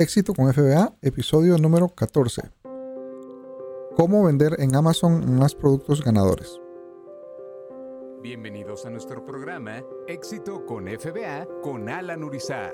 Éxito con FBA, episodio número 14. Cómo vender en Amazon más productos ganadores. Bienvenidos a nuestro programa Éxito con FBA con Alan Urizar.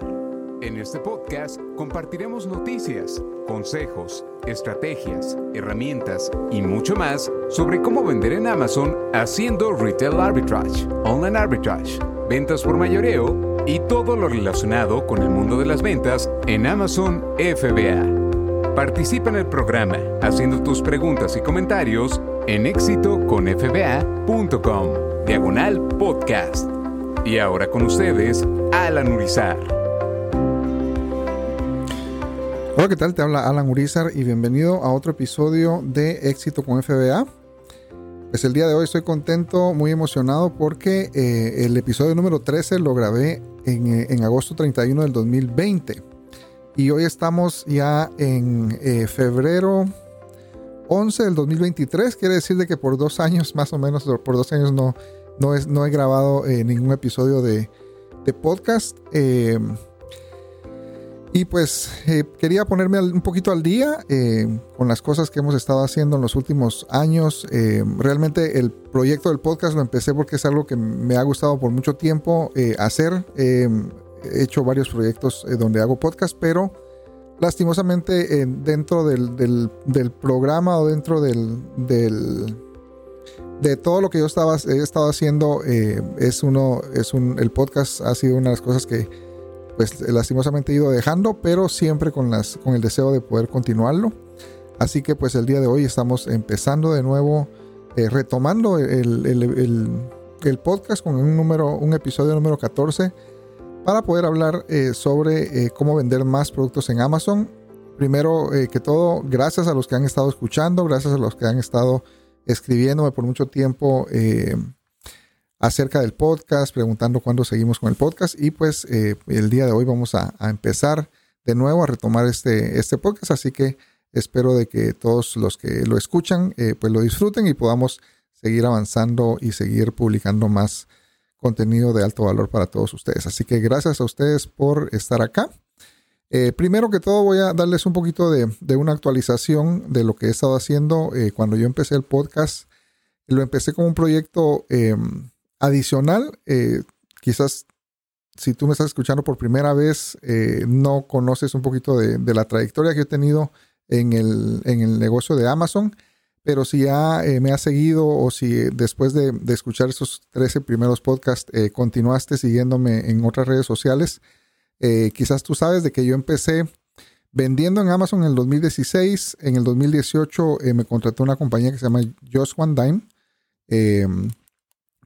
En este podcast compartiremos noticias, consejos, estrategias, herramientas y mucho más sobre cómo vender en Amazon haciendo retail arbitrage, online arbitrage, ventas por mayoreo y todo lo relacionado con el mundo de las ventas en Amazon FBA. Participa en el programa haciendo tus preguntas y comentarios en éxitoconfba.com, diagonal podcast. Y ahora con ustedes, Alan Urizar. Hola, ¿qué tal? Te habla Alan Urizar y bienvenido a otro episodio de Éxito con FBA. Pues el día de hoy estoy contento, muy emocionado porque eh, el episodio número 13 lo grabé eh, en, agosto 31 del 2020. Y hoy estamos ya en eh, febrero 11 del 2023. Quiere decir de que por dos años, más o menos, por dos años no, no, es, no he grabado eh, ningún episodio de, de podcast. Y pues eh, quería ponerme un poquito al día eh, con las cosas que hemos estado haciendo en los últimos años. Eh, realmente el proyecto del podcast lo empecé porque es algo que me ha gustado por mucho tiempo hacer. he hecho varios proyectos donde hago podcast, pero lastimosamente dentro del, del, programa o dentro del, del, de todo lo que yo estaba, he estado haciendo, es uno, es un, el podcast ha sido una de las cosas que pues lastimosamente he ido dejando, pero siempre con, las, con el deseo de poder continuarlo. Así que pues el día de hoy estamos empezando de nuevo, eh, retomando el, el, podcast con un, número, un episodio número 14 para poder hablar eh, sobre eh, cómo vender más productos en Amazon. Primero que todo, gracias a los que han estado escuchando, gracias a los que han estado escribiéndome por mucho tiempo acerca del podcast, preguntando cuándo seguimos con el podcast. Y pues eh, el día de hoy vamos a, empezar de nuevo a retomar este, este podcast. Así que espero de que todos los que lo escuchan eh, pues lo disfruten y podamos seguir avanzando y seguir publicando más contenido de alto valor para todos ustedes. Así que gracias a ustedes por estar acá. Eh, primero que todo voy a darles un poquito de, de, una actualización de lo que he estado haciendo. cuando yo empecé el podcast, lo empecé como un proyecto em, Adicional, eh, quizás si tú me estás escuchando por primera vez, eh, no conoces un poquito de, la trayectoria que he tenido en el, en el negocio de Amazon, pero si ya eh, me has seguido o si después de, escuchar esos 13 primeros podcasts continuaste siguiéndome en otras redes sociales, quizás tú sabes de que yo empecé vendiendo en Amazon en el 2016, en el 2018 me contrató una compañía que se llama Just One Dime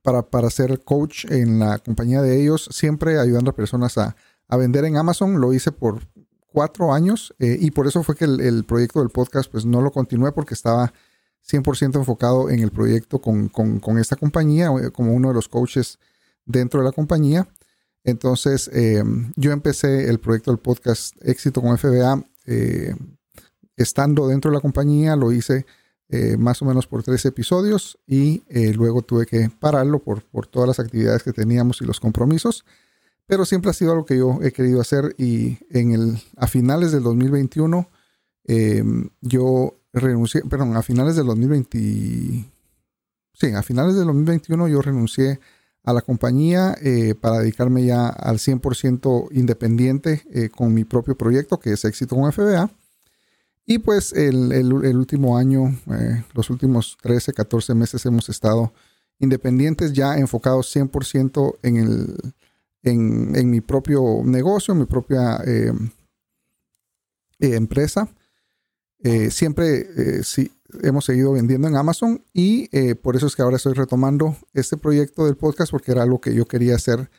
para, para ser coach en la compañía de ellos, siempre ayudando a personas a, vender en Amazon. Lo hice por cuatro años eh, y por eso fue que el, proyecto del podcast pues no lo continué porque estaba 100% enfocado en el proyecto con, esta compañía eh, como uno de los coaches dentro de la compañía. Entonces eh, yo empecé el proyecto del podcast Éxito con FBA estando dentro de la compañía, lo hice eh, más o menos por tres episodios y eh, luego tuve que pararlo por, por todas las actividades que teníamos y los compromisos. Pero siempre ha sido algo que yo he querido hacer y en el, a finales del 2021 em, yo renuncié, perdón, a finales del 2020, sí, a finales del 2021 yo renuncié a la compañía eh, para dedicarme ya al 100% independiente con mi propio proyecto que es Éxito con FBA. Y pues el, último año, eh, los últimos 13, 14 meses hemos estado independientes, ya enfocados 100% en, el, en, mi propio negocio, en mi propia eh, eh, empresa. siempre sí, hemos seguido vendiendo en Amazon y por eso es que ahora estoy retomando este proyecto del podcast porque era algo que yo quería hacer,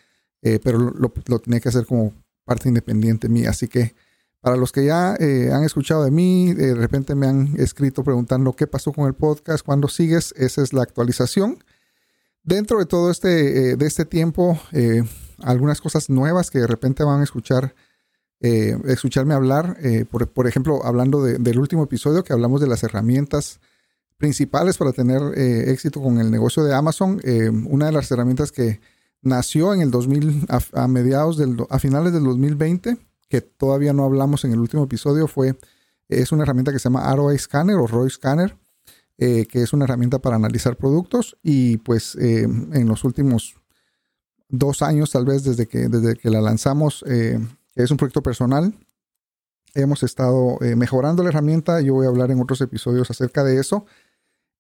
pero lo, lo, tenía que hacer como parte independiente mía. Así que para los que ya eh, han escuchado de mí, de repente me han escrito preguntando qué pasó con el podcast, cuándo sigues, esa es la actualización. Dentro de todo este, eh, de este tiempo, eh, algunas cosas nuevas que de repente van a escuchar, escucharme hablar, por, por, ejemplo, hablando del último episodio que hablamos de las herramientas principales para tener éxito con el negocio de Amazon. una de las herramientas que nació en el 2000, a, mediados del, a finales del 2020 que todavía no hablamos en el último episodio fue, es una herramienta que se llama ROI Scanner o ROI Scanner, que es una herramienta para analizar productos y pues en los últimos dos años tal vez desde que, desde que la lanzamos, es un proyecto personal, hemos estado mejorando la herramienta, yo voy a hablar en otros episodios acerca de eso.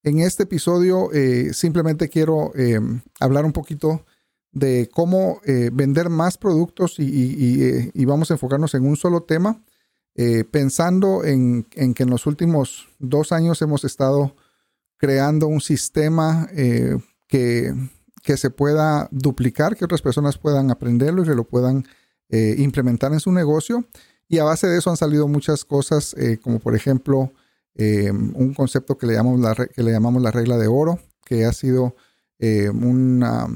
En este episodio eh, simplemente quiero eh, hablar un poquito de cómo eh, vender más productos y, vamos a enfocarnos en un solo tema, pensando en, que en los últimos dos años hemos estado creando un sistema que, que, se pueda duplicar, que otras personas puedan aprenderlo y que lo puedan implementar en su negocio. Y a base de eso han salido muchas cosas, como por ejemplo, eh, un concepto que le, llamamos la, que le llamamos la regla de oro, que ha sido eh, una,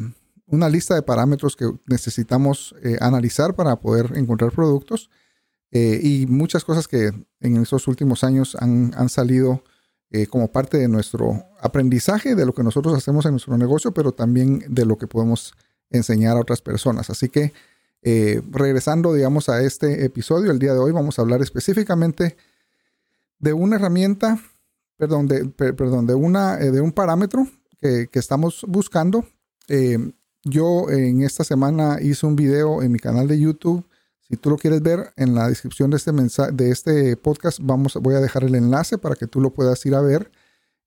una, lista de parámetros que necesitamos eh, analizar para poder encontrar productos y muchas cosas que en estos últimos años han, han salido como parte de nuestro aprendizaje, de lo que nosotros hacemos en nuestro negocio, pero también de lo que podemos enseñar a otras personas. Así que regresando, digamos, a este episodio, el día de hoy vamos a hablar específicamente de una herramienta, perdón, de, perdón, de, una, eh, de un parámetro que, estamos buscando. Eh, yo en esta semana hice un video en mi canal de YouTube. Si tú lo quieres ver, en la descripción de este, mensaje, de este podcast vamos, voy a dejar el enlace para que tú lo puedas ir a ver.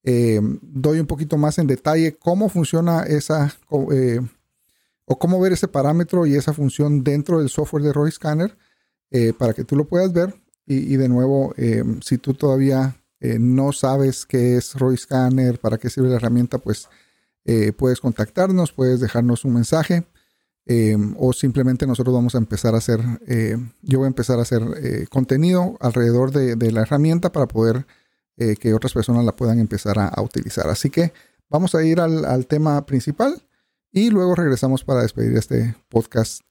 Eh, doy un poquito más en detalle cómo funciona esa o cómo ver ese parámetro y esa función dentro del software de Roy Scanner para que tú lo puedas ver. Y, de nuevo, eh, si tú todavía eh, no sabes qué es Roy Scanner, para qué sirve la herramienta, pues eh, puedes contactarnos, puedes dejarnos un mensaje o simplemente nosotros vamos a empezar a hacer, yo voy a empezar a hacer contenido alrededor de, la herramienta para poder que otras personas la puedan empezar a, utilizar. Así que vamos a ir al, al, tema principal y luego regresamos para despedir este podcast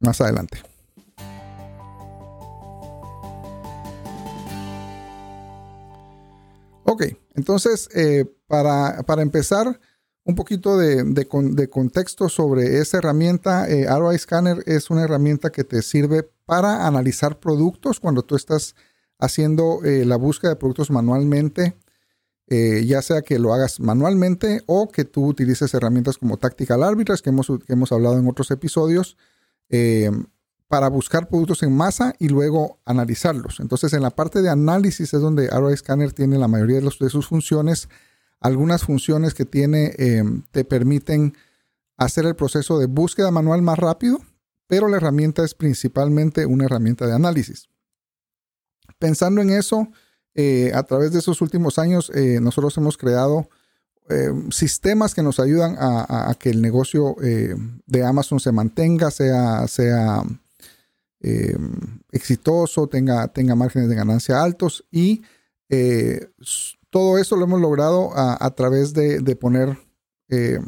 más adelante. Ok, entonces eh, para, empezar, un poquito de, contexto sobre esa herramienta. Eh, ROI Scanner es una herramienta que te sirve para analizar productos cuando tú estás haciendo eh, la búsqueda de productos manualmente, ya sea que lo hagas manualmente o que tú utilices herramientas como Tactical Arbitrage, que hemos, que hemos hablado en otros episodios para buscar productos en masa y luego analizarlos. Entonces, en la parte de análisis es donde ROI Scanner tiene la mayoría de, sus funciones. Algunas funciones que tiene eh, te permiten hacer el proceso de búsqueda manual más rápido, pero la herramienta es principalmente una herramienta de análisis. Pensando en eso, eh, a través de esos últimos años, eh, nosotros hemos creado sistemas que nos ayudan a, que el negocio de Amazon se mantenga, sea, sea eh, exitoso, tenga, tenga márgenes de ganancia altos y eh, todo eso lo hemos logrado a, través de, poner eh,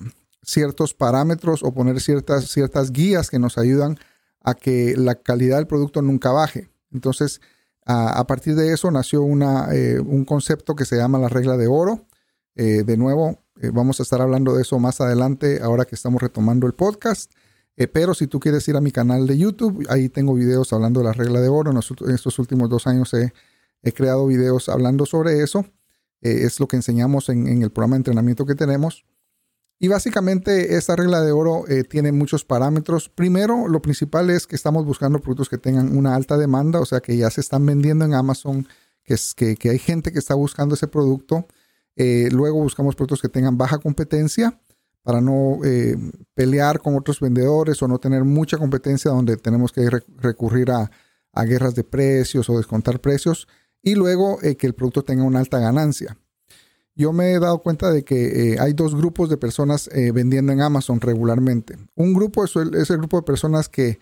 ciertos parámetros o poner ciertas, ciertas guías que nos ayudan a que la calidad del producto nunca baje. Entonces, a, partir de eso nació una, un concepto que se llama la regla de oro. de nuevo, vamos a estar hablando de eso más adelante, ahora que estamos retomando el podcast. Eh, pero si tú quieres ir a mi canal de YouTube, ahí tengo videos hablando de la regla de oro. En, estos últimos dos años he, creado videos hablando sobre eso. Eh, es lo que enseñamos en, el programa de entrenamiento que tenemos. Y básicamente esta regla de oro eh, tiene muchos parámetros. Primero, lo principal es que estamos buscando productos que tengan una alta demanda, o sea, que ya se están vendiendo en Amazon, que, es, que hay gente que está buscando ese producto. luego buscamos productos que tengan baja competencia para no eh, pelear con otros vendedores o no tener mucha competencia donde tenemos que recurrir a, guerras de precios o descontar precios y luego eh, que el producto tenga una alta ganancia. Yo me he dado cuenta de que eh, hay dos grupos de personas vendiendo en Amazon regularmente. Un grupo es el, grupo de personas que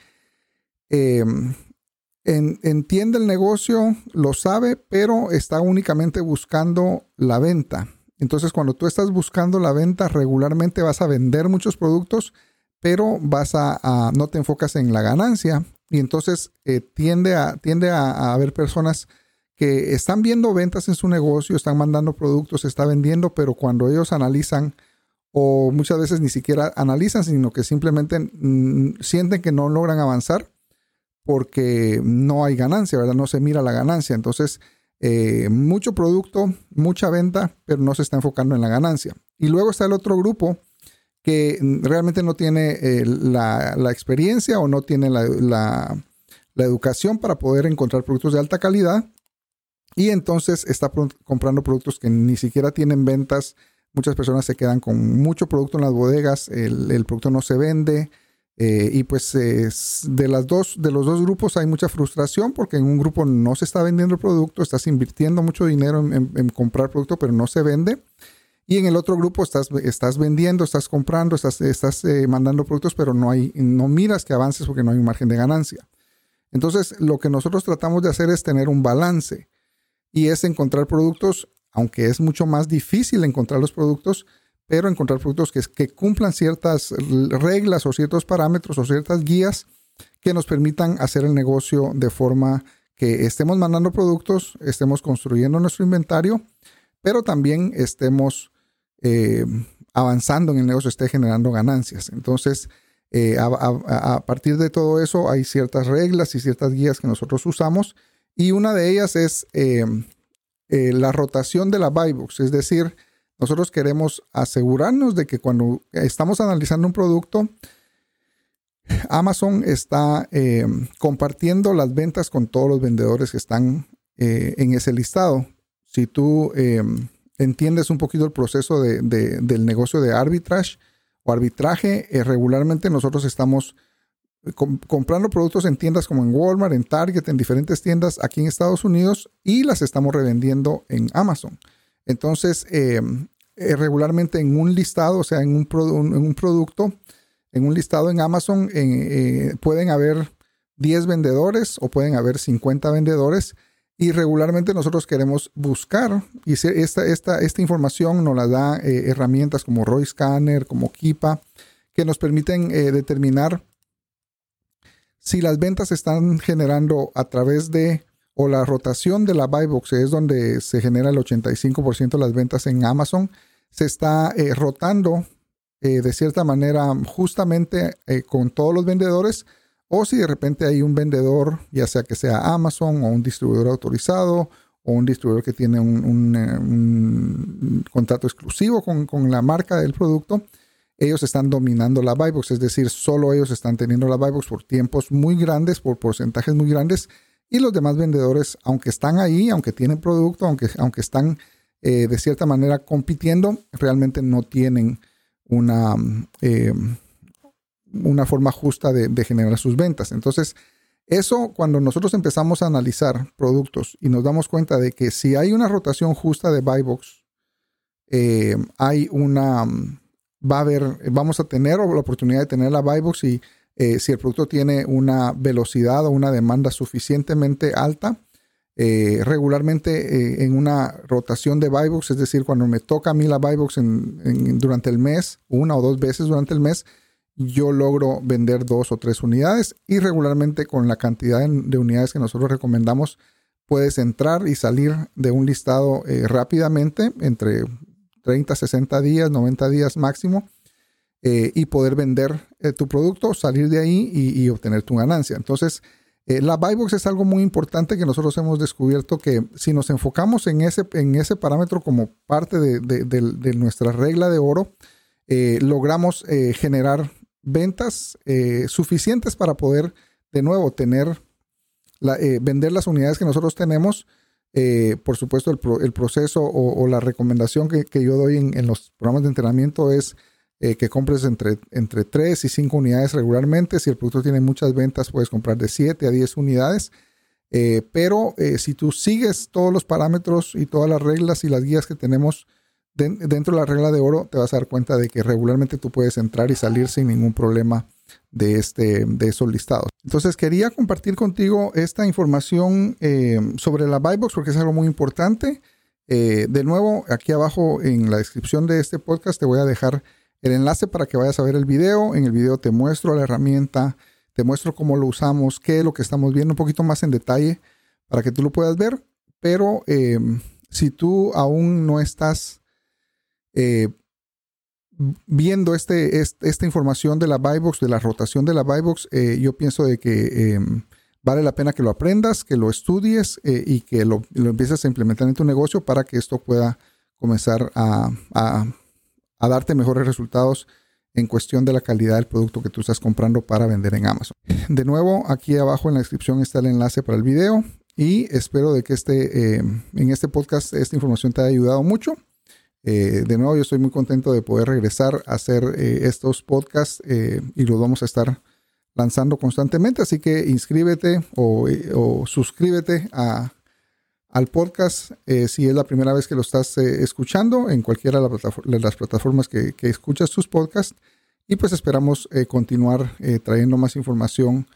entiende el negocio, lo sabe, pero está únicamente buscando la venta entonces, cuando tú estás buscando la venta, regularmente vas a vender muchos productos, pero vas a, no te enfocas en la ganancia. Y entonces eh, tiende, a, tiende a, haber personas que están viendo ventas en su negocio, están mandando productos, está vendiendo, pero cuando ellos analizan o muchas veces ni siquiera analizan, sino que simplemente mm, sienten que no logran avanzar porque no hay ganancia, ¿verdad? No se mira la ganancia. Entonces, eh, mucho producto, mucha venta, pero no se está enfocando en la ganancia. Y luego está el otro grupo que realmente no tiene eh, la, experiencia o no tiene la, educación para poder encontrar productos de alta calidad y entonces está comprando productos que ni siquiera tienen ventas. Muchas personas se quedan con mucho producto en las bodegas, el, producto no se vende. Eh, y pues de, las dos, de los dos grupos hay mucha frustración porque en un grupo no se está vendiendo el producto, estás invirtiendo mucho dinero en, en comprar producto, pero no se vende. Y en el otro grupo estás, estás vendiendo, estás comprando, estás, estás eh, mandando productos, pero no, hay, no miras que avances porque no hay un margen de ganancia. Entonces, lo que nosotros tratamos de hacer es tener un balance y es encontrar productos, aunque es mucho más difícil encontrar los productos, pero encontrar productos que, cumplan ciertas reglas o ciertos parámetros o ciertas guías que nos permitan hacer el negocio de forma que estemos mandando productos, estemos construyendo nuestro inventario, pero también estemos eh, avanzando en el negocio, esté generando ganancias. Entonces, eh, a, partir de todo eso hay ciertas reglas y ciertas guías que nosotros usamos y una de ellas es eh, la rotación de la buy box, es decir, nosotros queremos asegurarnos de que cuando estamos analizando un producto, Amazon está compartiendo las ventas con todos los vendedores que están en ese listado. Si tú entiendes un poquito el proceso de, del negocio de arbitrage o arbitraje, eh, regularmente nosotros estamos eh, comprando productos en tiendas como en Walmart, en Target, en diferentes tiendas aquí en Estados Unidos y las estamos revendiendo en Amazon. Entonces, em, eh, regularmente en un listado, o sea, en un, producto, en un listado en Amazon, pueden haber 10 vendedores o pueden haber 50 vendedores y regularmente nosotros queremos buscar, y esta, esta, esta información nos la da eh, herramientas como Roy Scanner, como Kipa, que nos permiten eh, determinar si las ventas se están generando a través de o la rotación de la buy box, es donde se genera el 85% de las ventas en Amazon, se está eh, rotando de cierta manera justamente con todos los vendedores o si de repente hay un vendedor, ya sea que sea Amazon o un distribuidor autorizado o un distribuidor que tiene un, eh, contrato exclusivo con, la marca del producto, ellos están dominando la buy box, es decir, solo ellos están teniendo la buy box por tiempos muy grandes, por porcentajes muy grandes, y los demás vendedores, aunque están ahí, aunque tienen producto, aunque, aunque están eh, de cierta manera compitiendo, realmente no tienen una... Eh, una forma justa de, generar sus ventas. Entonces, eso cuando nosotros empezamos a analizar productos y nos damos cuenta de que si hay una rotación justa de buy box, eh, hay una, va a haber, vamos a tener la oportunidad de tener la buy box y eh, si el producto tiene una velocidad o una demanda suficientemente alta, eh, regularmente en una rotación de buy box, es decir, cuando me toca a mí la buy box durante el mes, una o dos veces durante el mes, yo logro vender dos o tres unidades y regularmente con la cantidad de unidades que nosotros recomendamos puedes entrar y salir de un listado eh, rápidamente entre 30, 60 días, 90 días máximo eh, y poder vender eh, tu producto, salir de ahí y, obtener tu ganancia. Entonces, la buy box es algo muy importante que nosotros hemos descubierto que si nos enfocamos en ese, en ese parámetro como parte de, de nuestra regla de oro, logramos generar ventas eh, suficientes para poder de nuevo tener, la, eh, vender las unidades que nosotros tenemos. Eh, por supuesto, el, proceso o, la recomendación que, yo doy en, los programas de entrenamiento es que compres entre, entre 3 y 5 unidades regularmente. Si el producto tiene muchas ventas, puedes comprar de 7 a 10 unidades. pero si tú sigues todos los parámetros y todas las reglas y las guías que tenemos dentro de la regla de oro te vas a dar cuenta de que regularmente tú puedes entrar y salir sin ningún problema de, este, de esos listados. Entonces quería compartir contigo esta información eh, sobre la buy box porque es algo muy importante. Eh, de nuevo, aquí abajo en la descripción de este podcast te voy a dejar el enlace para que vayas a ver el video. En el video te muestro la herramienta, te muestro cómo lo usamos, qué es lo que estamos viendo un poquito más en detalle para que tú lo puedas ver. Pero eh, si tú aún no estás eh, viendo este, esta información de la buy box, de la rotación de la buy box, eh, yo pienso de que em, vale la pena que lo aprendas, que lo estudies eh, y que lo, empieces a implementar en tu negocio para que esto pueda comenzar a darte mejores resultados en cuestión de la calidad del producto que tú estás comprando para vender en Amazon. De nuevo, aquí abajo en la descripción está el enlace para el video y espero de que este, eh, en este podcast esta información te haya ayudado mucho. Eh, de nuevo, yo estoy muy contento de poder regresar a hacer eh, estos podcasts y los vamos a estar lanzando constantemente. Así que inscríbete o, suscríbete a, al podcast si es la primera vez que lo estás escuchando en cualquiera de, las plataformas que, que, escuchas tus podcasts. Y pues esperamos continuar trayendo más información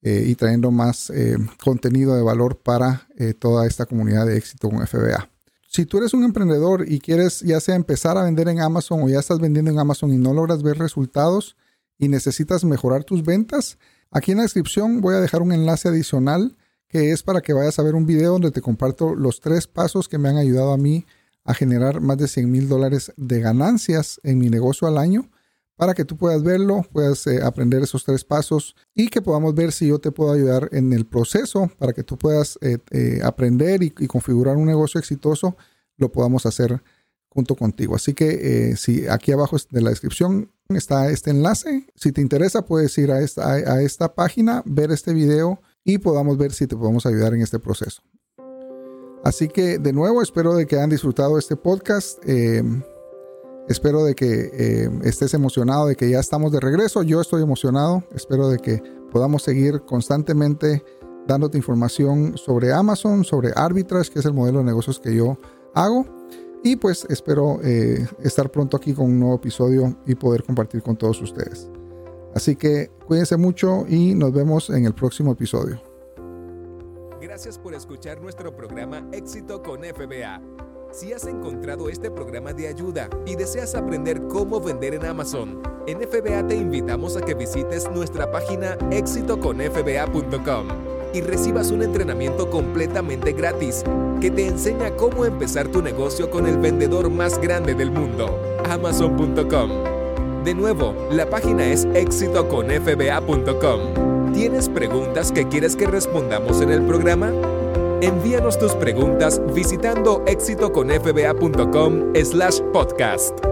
eh, y trayendo más eh, contenido de valor para eh, toda esta comunidad de éxito con FBA. Si tú eres un emprendedor y quieres ya sea empezar a vender en Amazon o ya estás vendiendo en Amazon y no logras ver resultados y necesitas mejorar tus ventas, aquí en la descripción voy a dejar un enlace adicional que es para que vayas a ver un video donde te comparto los tres pasos que me han ayudado a mí a generar más de 100 mil dólares de ganancias en mi negocio al año para que tú puedas verlo, puedas eh, aprender esos tres pasos y que podamos ver si yo te puedo ayudar en el proceso para que tú puedas eh, eh, aprender y, configurar un negocio exitoso, lo podamos hacer junto contigo. Así que si aquí abajo de la descripción está este enlace, si te interesa puedes ir a esta, a esta página, ver este video y podamos ver si te podemos ayudar en este proceso. Así que de nuevo espero de que hayan disfrutado este podcast. Espero de que eh, estés emocionado de que ya estamos de regreso. Yo estoy emocionado. Espero de que podamos seguir constantemente dándote información sobre Amazon, sobre Arbitrage, que es el modelo de negocios que yo hago. Y pues espero eh, estar pronto aquí con un nuevo episodio y poder compartir con todos ustedes. Así que cuídense mucho y nos vemos en el próximo episodio. Gracias por escuchar nuestro programa Éxito con FBA. Si has encontrado este programa de ayuda y deseas aprender cómo vender en Amazon, en FBA te invitamos a que visites nuestra página exitoconfba.com y recibas un entrenamiento completamente gratis que te enseña cómo empezar tu negocio con el vendedor más grande del mundo, amazon.com. De nuevo, la página es exitoconfba.com. ¿Tienes preguntas que quieres que respondamos en el programa? Envíanos tus preguntas visitando éxitoconfba.com slash podcast.